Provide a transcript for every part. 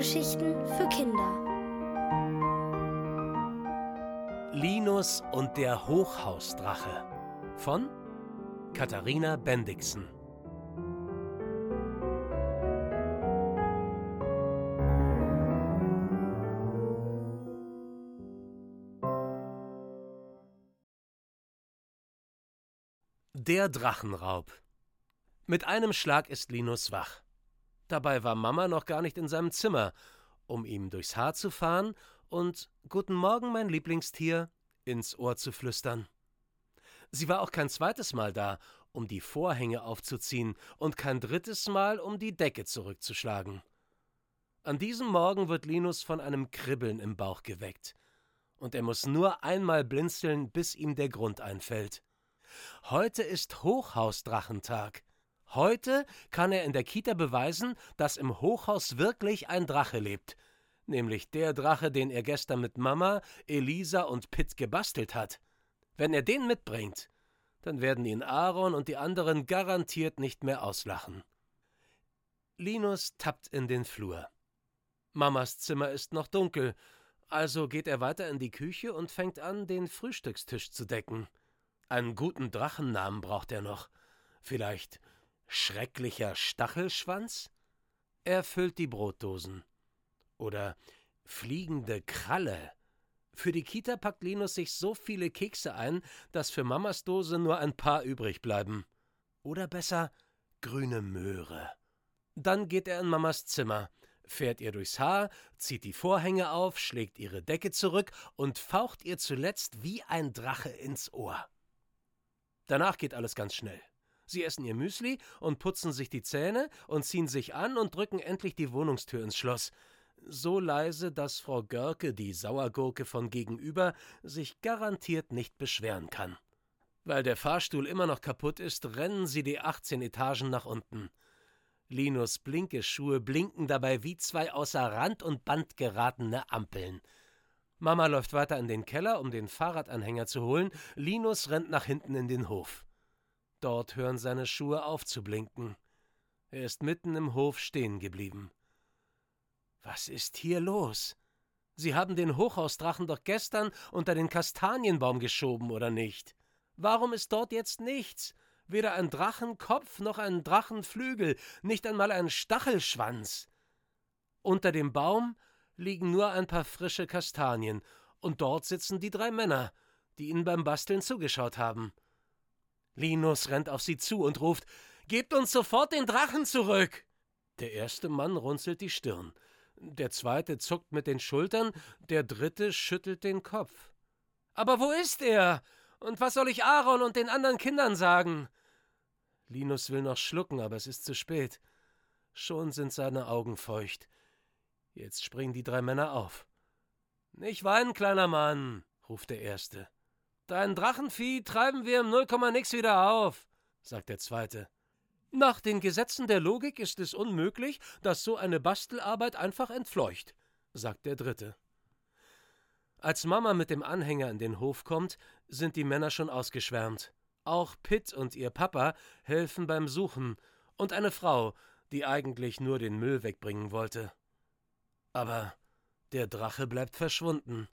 Hörgeschichten für Kinder. Linus und der Hochhausdrache von Katharina Bendixen. Der Drachenraub. Mit einem Schlag ist Linus wach. Dabei war Mama noch gar nicht in seinem Zimmer, um ihm durchs Haar zu fahren und Guten Morgen, mein Lieblingstier, ins Ohr zu flüstern. Sie war auch kein zweites Mal da, um die Vorhänge aufzuziehen, und kein drittes Mal, um die Decke zurückzuschlagen. An diesem Morgen wird Linus von einem Kribbeln im Bauch geweckt, und er muss nur einmal blinzeln, bis ihm der Grund einfällt. Heute ist Hochhausdrachentag. Heute kann er in der Kita beweisen, dass im Hochhaus wirklich ein Drache lebt, nämlich der Drache, den er gestern mit Mama, Elisa und Pitt gebastelt hat. Wenn er den mitbringt, dann werden ihn Aaron und die anderen garantiert nicht mehr auslachen. Linus tappt in den Flur. Mamas Zimmer ist noch dunkel, also geht er weiter in die Küche und fängt an, den Frühstückstisch zu decken. Einen guten Drachennamen braucht er noch. Vielleicht Schrecklicher Stachelschwanz? Er füllt die Brotdosen. Oder fliegende Kralle. Für die Kita packt Linus sich so viele Kekse ein, dass für Mamas Dose nur ein paar übrig bleiben. Oder besser grüne Möhre. Dann geht er in Mamas Zimmer, fährt ihr durchs Haar, zieht die Vorhänge auf, schlägt ihre Decke zurück und faucht ihr zuletzt wie ein Drache ins Ohr. Danach geht alles ganz schnell. Sie essen ihr Müsli und putzen sich die Zähne und ziehen sich an und drücken endlich die Wohnungstür ins Schloss. So leise, dass Frau Görke, die Sauergurke von gegenüber, sich garantiert nicht beschweren kann. Weil der Fahrstuhl immer noch kaputt ist, rennen sie die 18 Etagen nach unten. Linus Blinkeschuhe blinken dabei wie zwei außer Rand und Band geratene Ampeln. Mama läuft weiter in den Keller, um den Fahrradanhänger zu holen. Linus rennt nach hinten in den Hof. Dort hören seine Schuhe auf zu blinken. Er ist mitten im Hof stehen geblieben. Was ist hier los? Sie haben den Hochhausdrachen doch gestern unter den Kastanienbaum geschoben, oder nicht? Warum ist dort jetzt nichts? Weder ein Drachenkopf noch ein Drachenflügel, nicht einmal ein Stachelschwanz. Unter dem Baum liegen nur ein paar frische Kastanien, und dort sitzen die drei Männer, die ihnen beim Basteln zugeschaut haben. Linus rennt auf sie zu und ruft Gebt uns sofort den Drachen zurück. Der erste Mann runzelt die Stirn, der zweite zuckt mit den Schultern, der dritte schüttelt den Kopf. Aber wo ist er? Und was soll ich Aaron und den anderen Kindern sagen? Linus will noch schlucken, aber es ist zu spät. Schon sind seine Augen feucht. Jetzt springen die drei Männer auf. Nicht weinen, kleiner Mann, ruft der erste. Dein Drachenvieh treiben wir im Nullkomma nix wieder auf, sagt der zweite. Nach den Gesetzen der Logik ist es unmöglich, dass so eine Bastelarbeit einfach entfleucht, sagt der dritte. Als Mama mit dem Anhänger in den Hof kommt, sind die Männer schon ausgeschwärmt. Auch Pitt und ihr Papa helfen beim Suchen und eine Frau, die eigentlich nur den Müll wegbringen wollte. Aber der Drache bleibt verschwunden.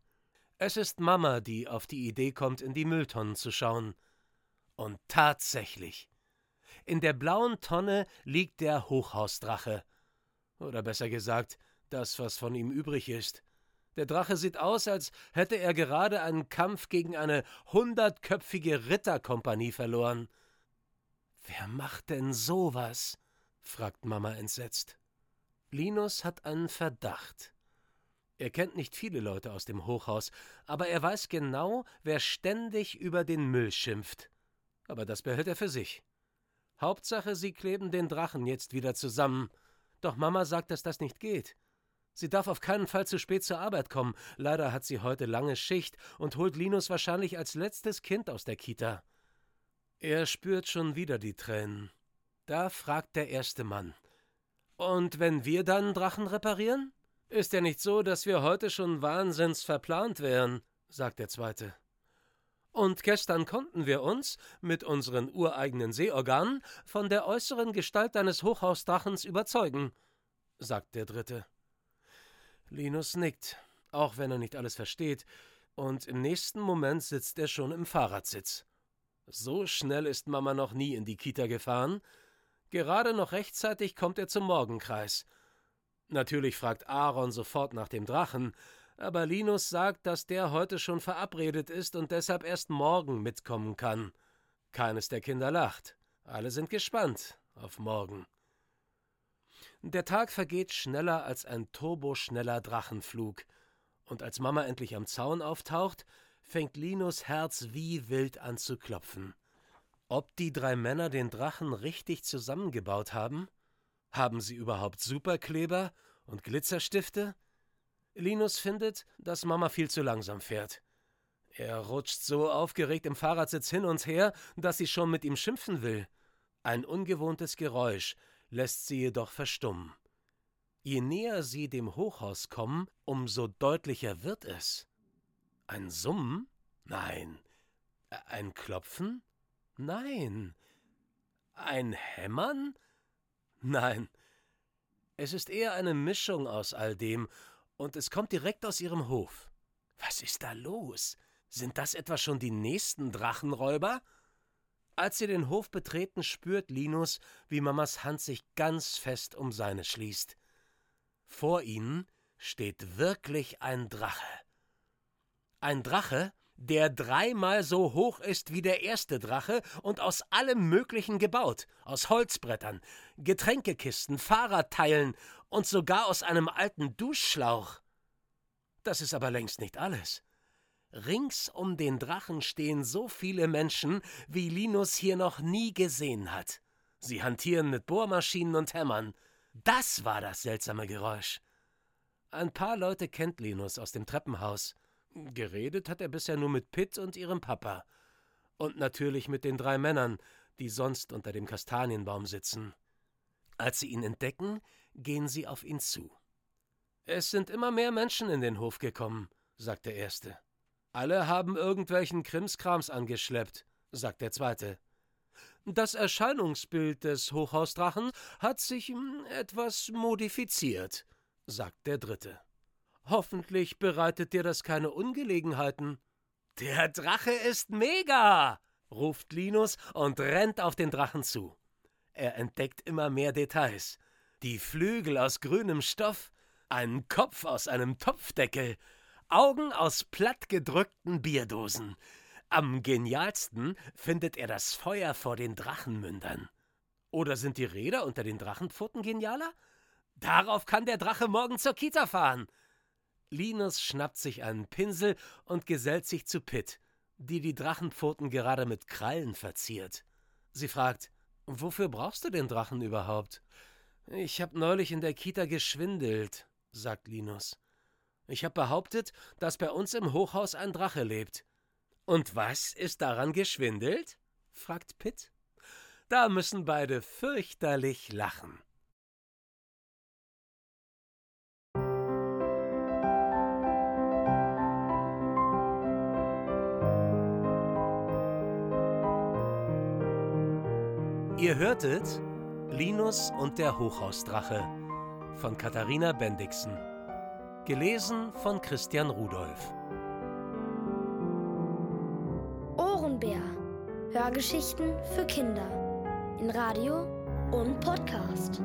Es ist Mama, die auf die Idee kommt, in die Mülltonnen zu schauen. Und tatsächlich. In der blauen Tonne liegt der Hochhausdrache. Oder besser gesagt, das, was von ihm übrig ist. Der Drache sieht aus, als hätte er gerade einen Kampf gegen eine hundertköpfige Ritterkompanie verloren. Wer macht denn sowas? fragt Mama entsetzt. Linus hat einen Verdacht. Er kennt nicht viele Leute aus dem Hochhaus, aber er weiß genau, wer ständig über den Müll schimpft. Aber das behält er für sich. Hauptsache, sie kleben den Drachen jetzt wieder zusammen. Doch Mama sagt, dass das nicht geht. Sie darf auf keinen Fall zu spät zur Arbeit kommen. Leider hat sie heute lange Schicht und holt Linus wahrscheinlich als letztes Kind aus der Kita. Er spürt schon wieder die Tränen. Da fragt der erste Mann. Und wenn wir dann Drachen reparieren? Ist ja nicht so, dass wir heute schon wahnsinns verplant wären, sagt der zweite. Und gestern konnten wir uns, mit unseren ureigenen Sehorganen, von der äußeren Gestalt deines Hochhausdrachens überzeugen, sagt der dritte. Linus nickt, auch wenn er nicht alles versteht, und im nächsten Moment sitzt er schon im Fahrradsitz. So schnell ist Mama noch nie in die Kita gefahren. Gerade noch rechtzeitig kommt er zum Morgenkreis. Natürlich fragt Aaron sofort nach dem Drachen, aber Linus sagt, dass der heute schon verabredet ist und deshalb erst morgen mitkommen kann. Keines der Kinder lacht. Alle sind gespannt auf morgen. Der Tag vergeht schneller als ein turboschneller Drachenflug, und als Mama endlich am Zaun auftaucht, fängt Linus Herz wie wild an zu klopfen. Ob die drei Männer den Drachen richtig zusammengebaut haben? Haben sie überhaupt Superkleber und Glitzerstifte? Linus findet, dass Mama viel zu langsam fährt. Er rutscht so aufgeregt im Fahrradsitz hin und her, dass sie schon mit ihm schimpfen will. Ein ungewohntes Geräusch lässt sie jedoch verstummen. Je näher sie dem Hochhaus kommen, umso deutlicher wird es. Ein Summen? Nein. Ein Klopfen? Nein. Ein Hämmern? Nein. Es ist eher eine Mischung aus all dem, und es kommt direkt aus ihrem Hof. Was ist da los? Sind das etwa schon die nächsten Drachenräuber? Als sie den Hof betreten, spürt Linus, wie Mamas Hand sich ganz fest um seine schließt. Vor ihnen steht wirklich ein Drache. Ein Drache, der dreimal so hoch ist wie der erste Drache und aus allem Möglichen gebaut, aus Holzbrettern, Getränkekisten, Fahrradteilen und sogar aus einem alten Duschschlauch. Das ist aber längst nicht alles. Rings um den Drachen stehen so viele Menschen, wie Linus hier noch nie gesehen hat. Sie hantieren mit Bohrmaschinen und Hämmern. Das war das seltsame Geräusch. Ein paar Leute kennt Linus aus dem Treppenhaus. Geredet hat er bisher nur mit Pitt und ihrem Papa. Und natürlich mit den drei Männern, die sonst unter dem Kastanienbaum sitzen. Als sie ihn entdecken, gehen sie auf ihn zu. Es sind immer mehr Menschen in den Hof gekommen, sagt der Erste. Alle haben irgendwelchen Krimskrams angeschleppt, sagt der Zweite. Das Erscheinungsbild des Hochhausdrachen hat sich hm, etwas modifiziert, sagt der Dritte. Hoffentlich bereitet dir das keine Ungelegenheiten. Der Drache ist mega! ruft Linus und rennt auf den Drachen zu. Er entdeckt immer mehr Details. Die Flügel aus grünem Stoff, einen Kopf aus einem Topfdeckel, Augen aus plattgedrückten Bierdosen. Am genialsten findet er das Feuer vor den Drachenmündern. Oder sind die Räder unter den Drachenpfoten genialer? Darauf kann der Drache morgen zur Kita fahren. Linus schnappt sich einen Pinsel und gesellt sich zu Pitt, die die Drachenpfoten gerade mit Krallen verziert. Sie fragt, wofür brauchst du den Drachen überhaupt? Ich hab neulich in der Kita geschwindelt, sagt Linus. Ich hab behauptet, dass bei uns im Hochhaus ein Drache lebt. Und was ist daran geschwindelt? fragt Pitt. Da müssen beide fürchterlich lachen. Ihr hörtet Linus und der Hochhausdrache von Katharina Bendixen. Gelesen von Christian Rudolph. Ohrenbär. Hörgeschichten für Kinder. In Radio und Podcast.